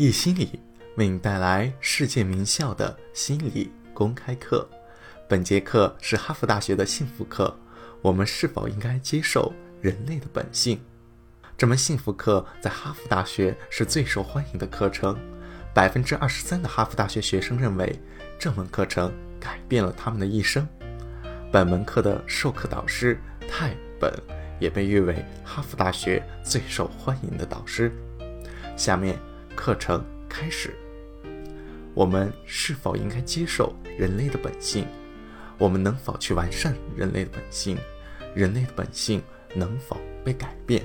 易心理为你带来世界名校的心理公开课。本节课是哈佛大学的幸福课。我们是否应该接受人类的本性？这门幸福课在哈佛大学是最受欢迎的课程。百分之二十三的哈佛大学学生认为这门课程改变了他们的一生。本门课的授课导师泰本也被誉为哈佛大学最受欢迎的导师。下面。课程开始。我们是否应该接受人类的本性？我们能否去完善人类的本性？人类的本性能否被改变？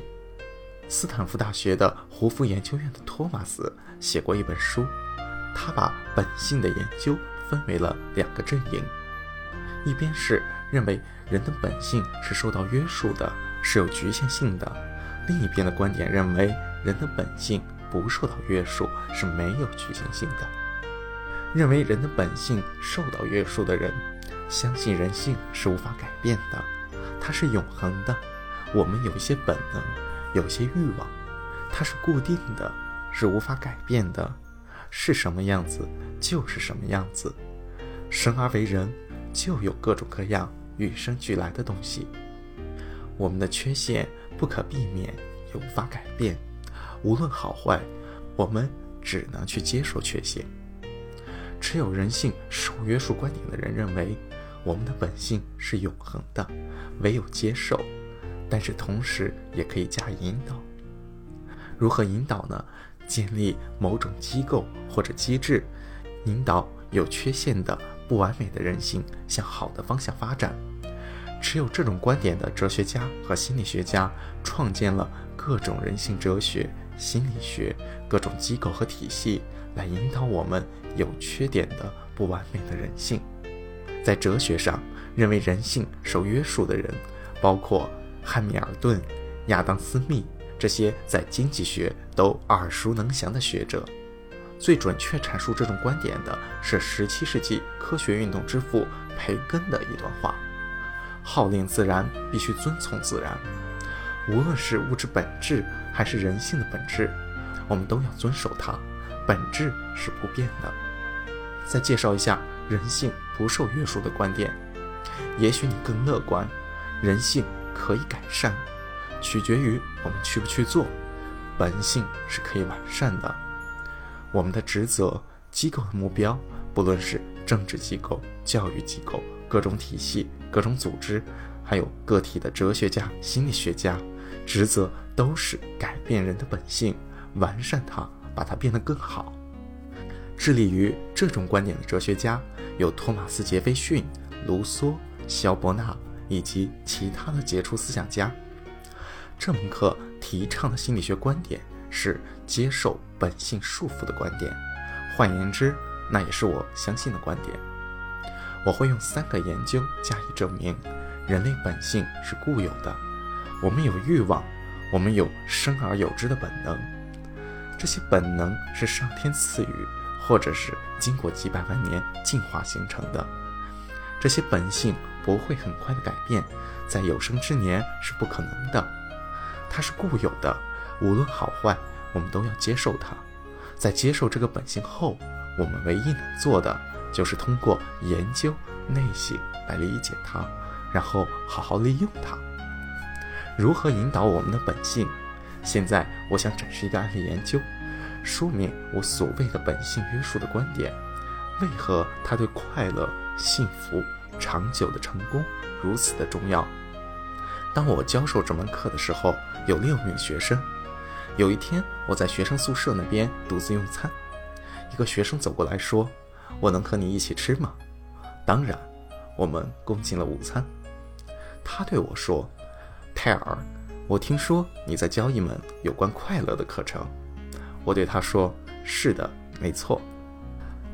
斯坦福大学的胡佛研究院的托马斯写过一本书，他把本性的研究分为了两个阵营：一边是认为人的本性是受到约束的，是有局限性的；另一边的观点认为人的本性。不受到约束是没有局限性的。认为人的本性受到约束的人，相信人性是无法改变的，它是永恒的。我们有一些本能，有些欲望，它是固定的，是无法改变的，是什么样子就是什么样子。生而为人，就有各种各样与生俱来的东西。我们的缺陷不可避免，也无法改变。无论好坏，我们只能去接受缺陷。持有人性受约束观点的人认为，我们的本性是永恒的，唯有接受。但是同时也可以加以引导。如何引导呢？建立某种机构或者机制，引导有缺陷的不完美的人性向好的方向发展。持有这种观点的哲学家和心理学家创建了各种人性哲学。心理学各种机构和体系来引导我们有缺点的不完美的人性。在哲学上，认为人性受约束的人，包括汉密尔顿、亚当·斯密这些在经济学都耳熟能详的学者。最准确阐述这种观点的是17世纪科学运动之父培根的一段话：“号令自然，必须遵从自然。”无论是物质本质还是人性的本质，我们都要遵守它。本质是不变的。再介绍一下人性不受约束的观点。也许你更乐观，人性可以改善，取决于我们去不去做。本性是可以完善的。我们的职责、机构的目标，不论是政治机构、教育机构、各种体系、各种组织，还有个体的哲学家、心理学家。职责都是改变人的本性，完善它，把它变得更好。致力于这种观点的哲学家有托马斯·杰斐逊、卢梭、肖伯纳以及其他的杰出思想家。这门课提倡的心理学观点是接受本性束缚的观点，换言之，那也是我相信的观点。我会用三个研究加以证明：人类本性是固有的。我们有欲望，我们有生而有之的本能，这些本能是上天赐予，或者是经过几百万年进化形成的。这些本性不会很快的改变，在有生之年是不可能的。它是固有的，无论好坏，我们都要接受它。在接受这个本性后，我们唯一能做的就是通过研究内省来理解它，然后好好利用它。如何引导我们的本性？现在我想展示一个案例研究，说明我所谓的本性约束的观点，为何它对快乐、幸福、长久的成功如此的重要。当我教授这门课的时候，有六名学生。有一天，我在学生宿舍那边独自用餐，一个学生走过来说：“我能和你一起吃吗？”当然，我们共进了午餐。他对我说。泰尔，我听说你在教一门有关快乐的课程。我对他说：“是的，没错。”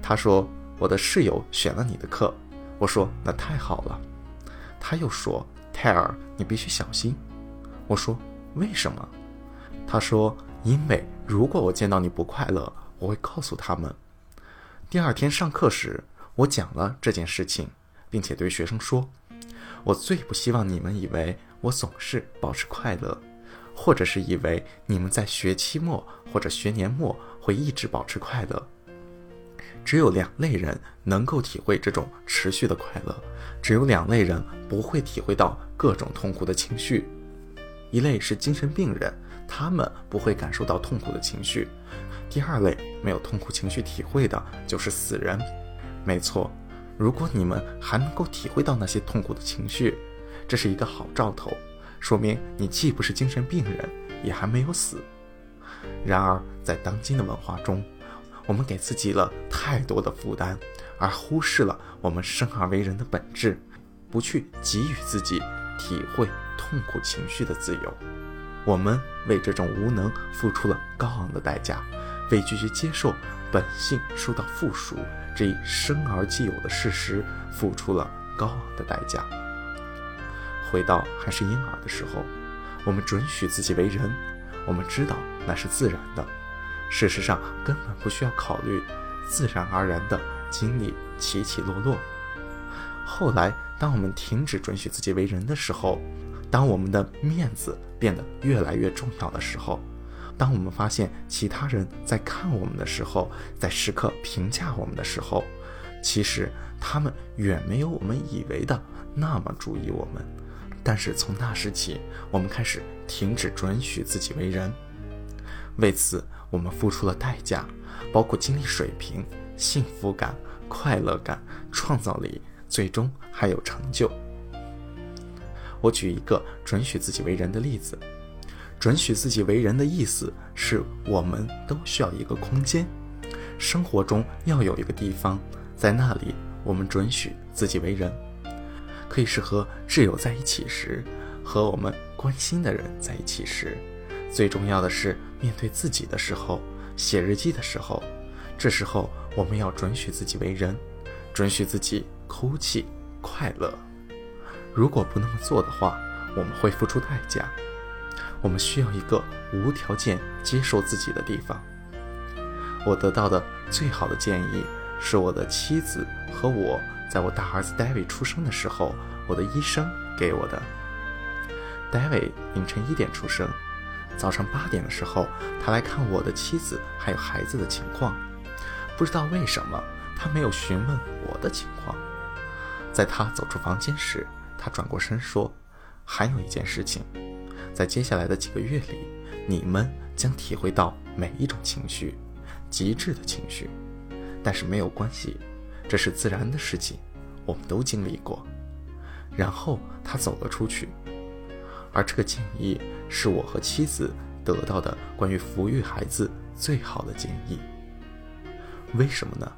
他说：“我的室友选了你的课。”我说：“那太好了。”他又说：“泰尔，你必须小心。”我说：“为什么？”他说：“因为如果我见到你不快乐，我会告诉他们。”第二天上课时，我讲了这件事情，并且对学生说：“我最不希望你们以为。”我总是保持快乐，或者是以为你们在学期末或者学年末会一直保持快乐。只有两类人能够体会这种持续的快乐，只有两类人不会体会到各种痛苦的情绪。一类是精神病人，他们不会感受到痛苦的情绪；第二类没有痛苦情绪体会的，就是死人。没错，如果你们还能够体会到那些痛苦的情绪，这是一个好兆头，说明你既不是精神病人，也还没有死。然而，在当今的文化中，我们给自己了太多的负担，而忽视了我们生而为人的本质，不去给予自己体会痛苦情绪的自由。我们为这种无能付出了高昂的代价，为拒绝接受本性受到附属这一生而既有的事实付出了高昂的代价。回到还是婴儿的时候，我们准许自己为人，我们知道那是自然的。事实上，根本不需要考虑，自然而然的经历起起落落。后来，当我们停止准许自己为人的时候，当我们的面子变得越来越重要的时候，当我们发现其他人在看我们的时候，在时刻评价我们的时候，其实他们远没有我们以为的那么注意我们。但是从那时起，我们开始停止准许自己为人，为此。我们付出了代价，包括精力水平、幸福感、快乐感、创造力，最终还有成就。我举一个准许自己为人的例子：准许自己为人的意思是我们都需要一个空间，生活中要有一个地方，在那里我们准许自己为人，可以是和挚友在一起时，和我们关心的人在一起时。最重要的是，面对自己的时候，写日记的时候，这时候我们要准许自己为人，准许自己哭泣、快乐。如果不那么做的话，我们会付出代价。我们需要一个无条件接受自己的地方。我得到的最好的建议是我的妻子和我，在我大儿子 David 出生的时候，我的医生给我的。David 凌晨一点出生。早上八点的时候，他来看我的妻子还有孩子的情况。不知道为什么，他没有询问我的情况。在他走出房间时，他转过身说：“还有一件事情，在接下来的几个月里，你们将体会到每一种情绪，极致的情绪。但是没有关系，这是自然的事情，我们都经历过。”然后他走了出去。而这个建议是我和妻子得到的关于抚育孩子最好的建议。为什么呢？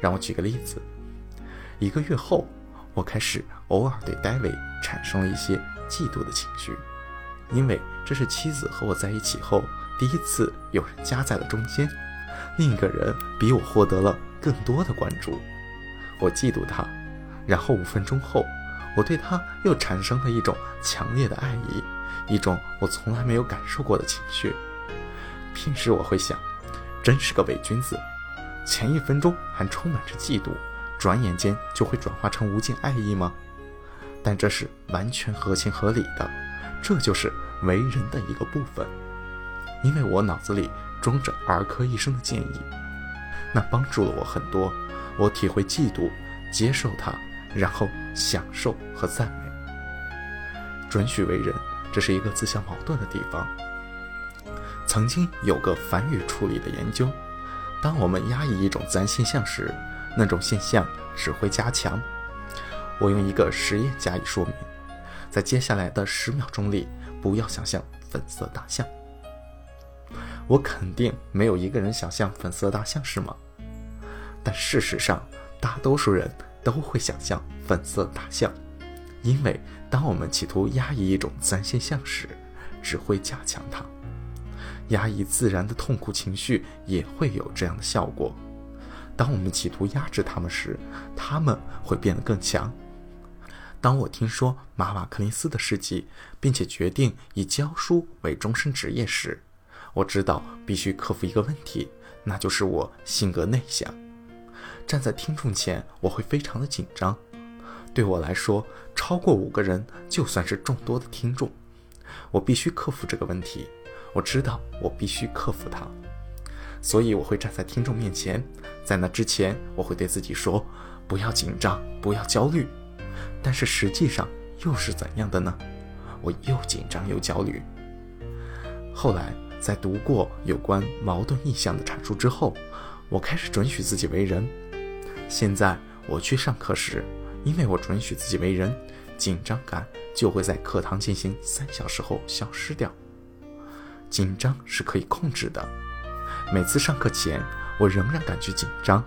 让我举个例子。一个月后，我开始偶尔对戴维产生了一些嫉妒的情绪，因为这是妻子和我在一起后第一次有人夹在了中间，另一个人比我获得了更多的关注。我嫉妒他，然后五分钟后。我对他又产生了一种强烈的爱意，一种我从来没有感受过的情绪。平时我会想，真是个伪君子，前一分钟还充满着嫉妒，转眼间就会转化成无尽爱意吗？但这是完全合情合理的，这就是为人的一个部分。因为我脑子里装着儿科医生的建议，那帮助了我很多。我体会嫉妒，接受它。然后享受和赞美，准许为人，这是一个自相矛盾的地方。曾经有个反语处理的研究，当我们压抑一种自然现象时，那种现象只会加强。我用一个实验加以说明，在接下来的十秒钟里，不要想象粉色大象。我肯定没有一个人想象粉色大象，是吗？但事实上，大多数人。都会想象粉色大象，因为当我们企图压抑一种自然现象时，只会加强它。压抑自然的痛苦情绪也会有这样的效果。当我们企图压制它们时，它们会变得更强。当我听说马瓦克林斯的事迹，并且决定以教书为终身职业时，我知道必须克服一个问题，那就是我性格内向。站在听众前，我会非常的紧张。对我来说，超过五个人就算是众多的听众。我必须克服这个问题。我知道我必须克服它。所以我会站在听众面前，在那之前，我会对自己说：不要紧张，不要焦虑。但是实际上又是怎样的呢？我又紧张又焦虑。后来在读过有关矛盾意向的阐述之后，我开始准许自己为人。现在我去上课时，因为我准许自己为人，紧张感就会在课堂进行三小时后消失掉。紧张是可以控制的。每次上课前，我仍然感觉紧张，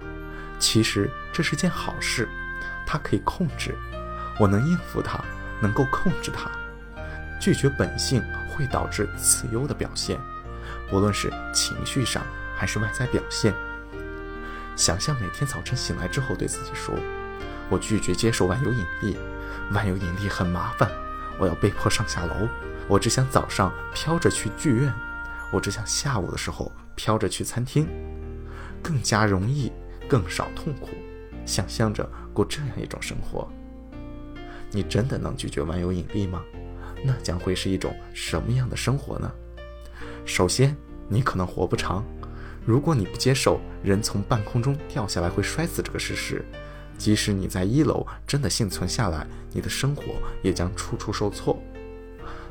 其实这是件好事，它可以控制，我能应付它，能够控制它。拒绝本性会导致次优的表现，无论是情绪上还是外在表现。想象每天早晨醒来之后对自己说：“我拒绝接受万有引力，万有引力很麻烦，我要被迫上下楼。我只想早上飘着去剧院，我只想下午的时候飘着去餐厅，更加容易，更少痛苦。想象着过这样一种生活，你真的能拒绝万有引力吗？”那将会是一种什么样的生活呢？首先，你可能活不长。如果你不接受人从半空中掉下来会摔死这个事实，即使你在一楼真的幸存下来，你的生活也将处处受挫。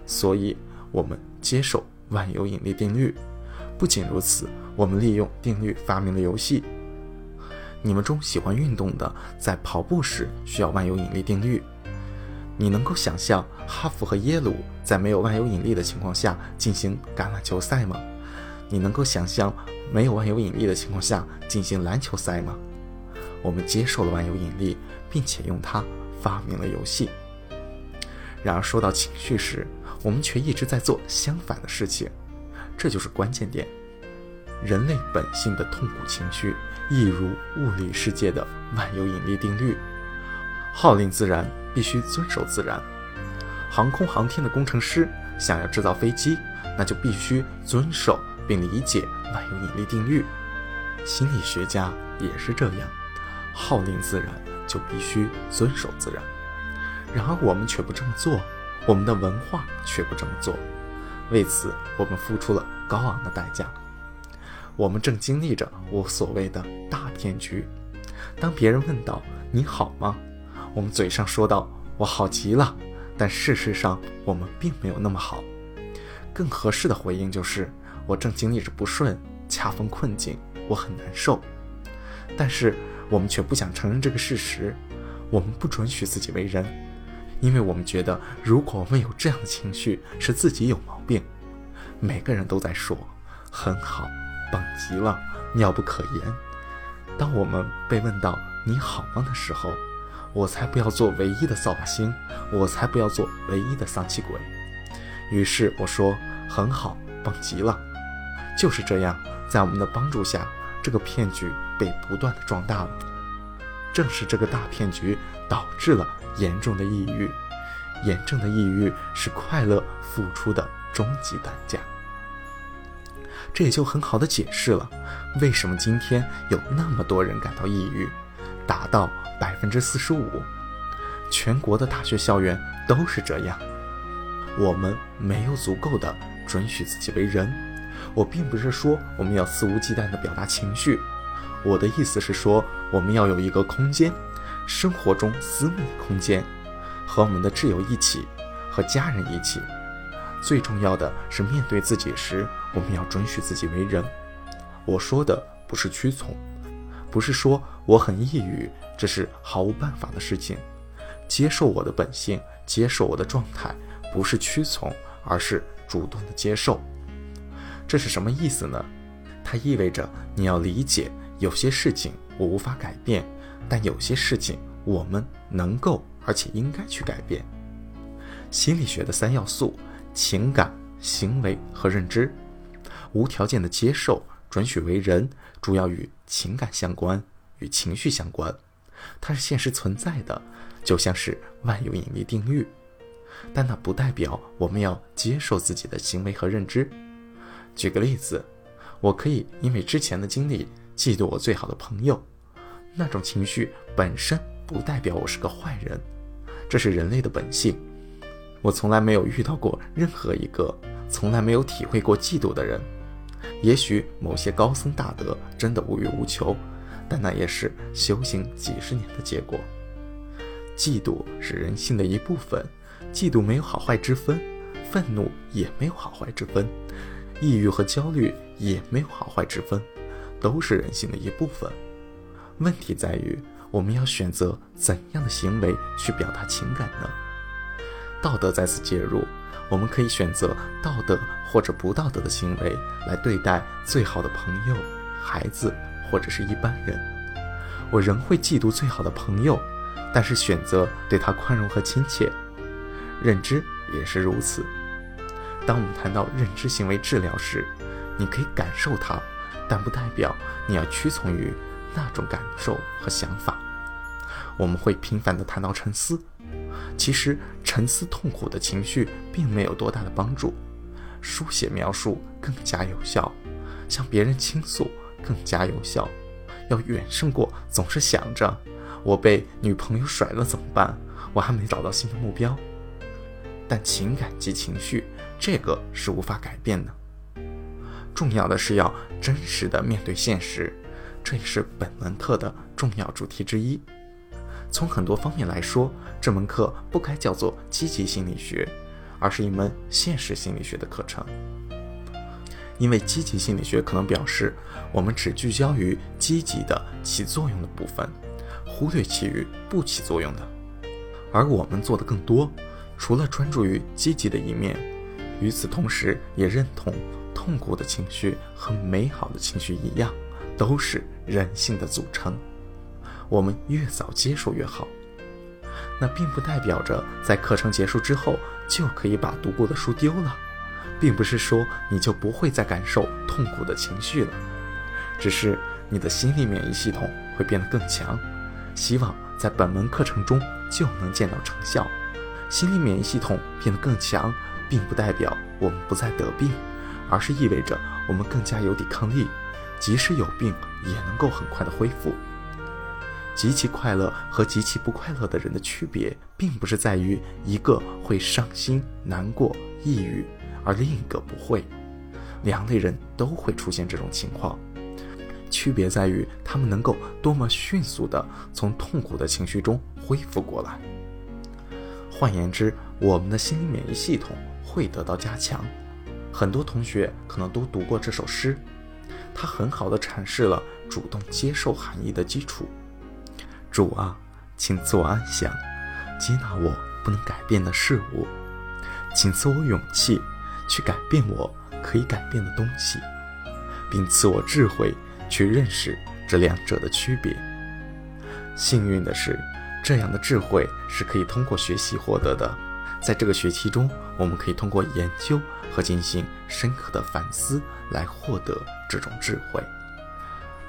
所以，我们接受万有引力定律。不仅如此，我们利用定律发明了游戏。你们中喜欢运动的，在跑步时需要万有引力定律。你能够想象哈佛和耶鲁在没有万有引力的情况下进行橄榄球赛吗？你能够想象没有万有引力的情况下进行篮球赛吗？我们接受了万有引力，并且用它发明了游戏。然而说到情绪时，我们却一直在做相反的事情，这就是关键点。人类本性的痛苦情绪，亦如物理世界的万有引力定律，号令自然。必须遵守自然。航空航天的工程师想要制造飞机，那就必须遵守并理解万有引力定律。心理学家也是这样，号令自然就必须遵守自然。然而我们却不这么做，我们的文化却不这么做。为此，我们付出了高昂的代价。我们正经历着我所谓的大骗局。当别人问到“你好吗”？我们嘴上说道“我好极了”，但事实上我们并没有那么好。更合适的回应就是“我正经历着不顺，恰逢困境，我很难受”。但是我们却不想承认这个事实。我们不准许自己为人，因为我们觉得如果我们有这样的情绪，是自己有毛病。每个人都在说“很好，棒极了，妙不可言”。当我们被问到“你好吗”的时候，我才不要做唯一的扫把星，我才不要做唯一的丧气鬼。于是我说：“很好，棒极了。”就是这样，在我们的帮助下，这个骗局被不断的壮大了。正是这个大骗局导致了严重的抑郁，严重的抑郁是快乐付出的终极代价。这也就很好的解释了为什么今天有那么多人感到抑郁，达到。百分之四十五，全国的大学校园都是这样。我们没有足够的准许自己为人。我并不是说我们要肆无忌惮地表达情绪，我的意思是说，我们要有一个空间，生活中私密的空间，和我们的挚友一起，和家人一起。最重要的是，面对自己时，我们要准许自己为人。我说的不是屈从。不是说我很抑郁，这是毫无办法的事情。接受我的本性，接受我的状态，不是屈从，而是主动的接受。这是什么意思呢？它意味着你要理解，有些事情我无法改变，但有些事情我们能够，而且应该去改变。心理学的三要素：情感、行为和认知。无条件的接受。准许为人，主要与情感相关，与情绪相关，它是现实存在的，就像是万有引力定律。但那不代表我们要接受自己的行为和认知。举个例子，我可以因为之前的经历嫉妒我最好的朋友，那种情绪本身不代表我是个坏人，这是人类的本性。我从来没有遇到过任何一个从来没有体会过嫉妒的人。也许某些高僧大德真的无欲无求，但那也是修行几十年的结果。嫉妒是人性的一部分，嫉妒没有好坏之分，愤怒也没有好坏之分，抑郁和焦虑也没有好坏之分，都是人性的一部分。问题在于，我们要选择怎样的行为去表达情感呢？道德在此介入。我们可以选择道德或者不道德的行为来对待最好的朋友、孩子或者是一般人。我仍会嫉妒最好的朋友，但是选择对他宽容和亲切。认知也是如此。当我们谈到认知行为治疗时，你可以感受它，但不代表你要屈从于那种感受和想法。我们会频繁地谈到沉思。其实沉思痛苦的情绪并没有多大的帮助，书写描述更加有效，向别人倾诉更加有效，要远胜过总是想着我被女朋友甩了怎么办，我还没找到新的目标。但情感及情绪这个是无法改变的，重要的是要真实的面对现实，这也是本门课的重要主题之一。从很多方面来说，这门课不该叫做积极心理学，而是一门现实心理学的课程。因为积极心理学可能表示我们只聚焦于积极的起作用的部分，忽略其余不起作用的。而我们做的更多，除了专注于积极的一面，与此同时也认同痛苦的情绪和美好的情绪一样，都是人性的组成。我们越早接受越好，那并不代表着在课程结束之后就可以把读过的书丢了，并不是说你就不会再感受痛苦的情绪了，只是你的心理免疫系统会变得更强。希望在本门课程中就能见到成效。心理免疫系统变得更强，并不代表我们不再得病，而是意味着我们更加有抵抗力，即使有病也能够很快的恢复。极其快乐和极其不快乐的人的区别，并不是在于一个会伤心、难过、抑郁，而另一个不会。两类人都会出现这种情况，区别在于他们能够多么迅速地从痛苦的情绪中恢复过来。换言之，我们的心理免疫系统会得到加强。很多同学可能都读过这首诗，它很好地阐释了主动接受含义的基础。主啊，请赐我安详，接纳我不能改变的事物，请赐我勇气去改变我可以改变的东西，并赐我智慧去认识这两者的区别。幸运的是，这样的智慧是可以通过学习获得的。在这个学期中，我们可以通过研究和进行深刻的反思来获得这种智慧。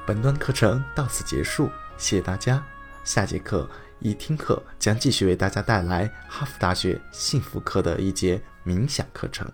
本段课程到此结束，谢谢大家。下节课一听课将继续为大家带来哈佛大学幸福课的一节冥想课程。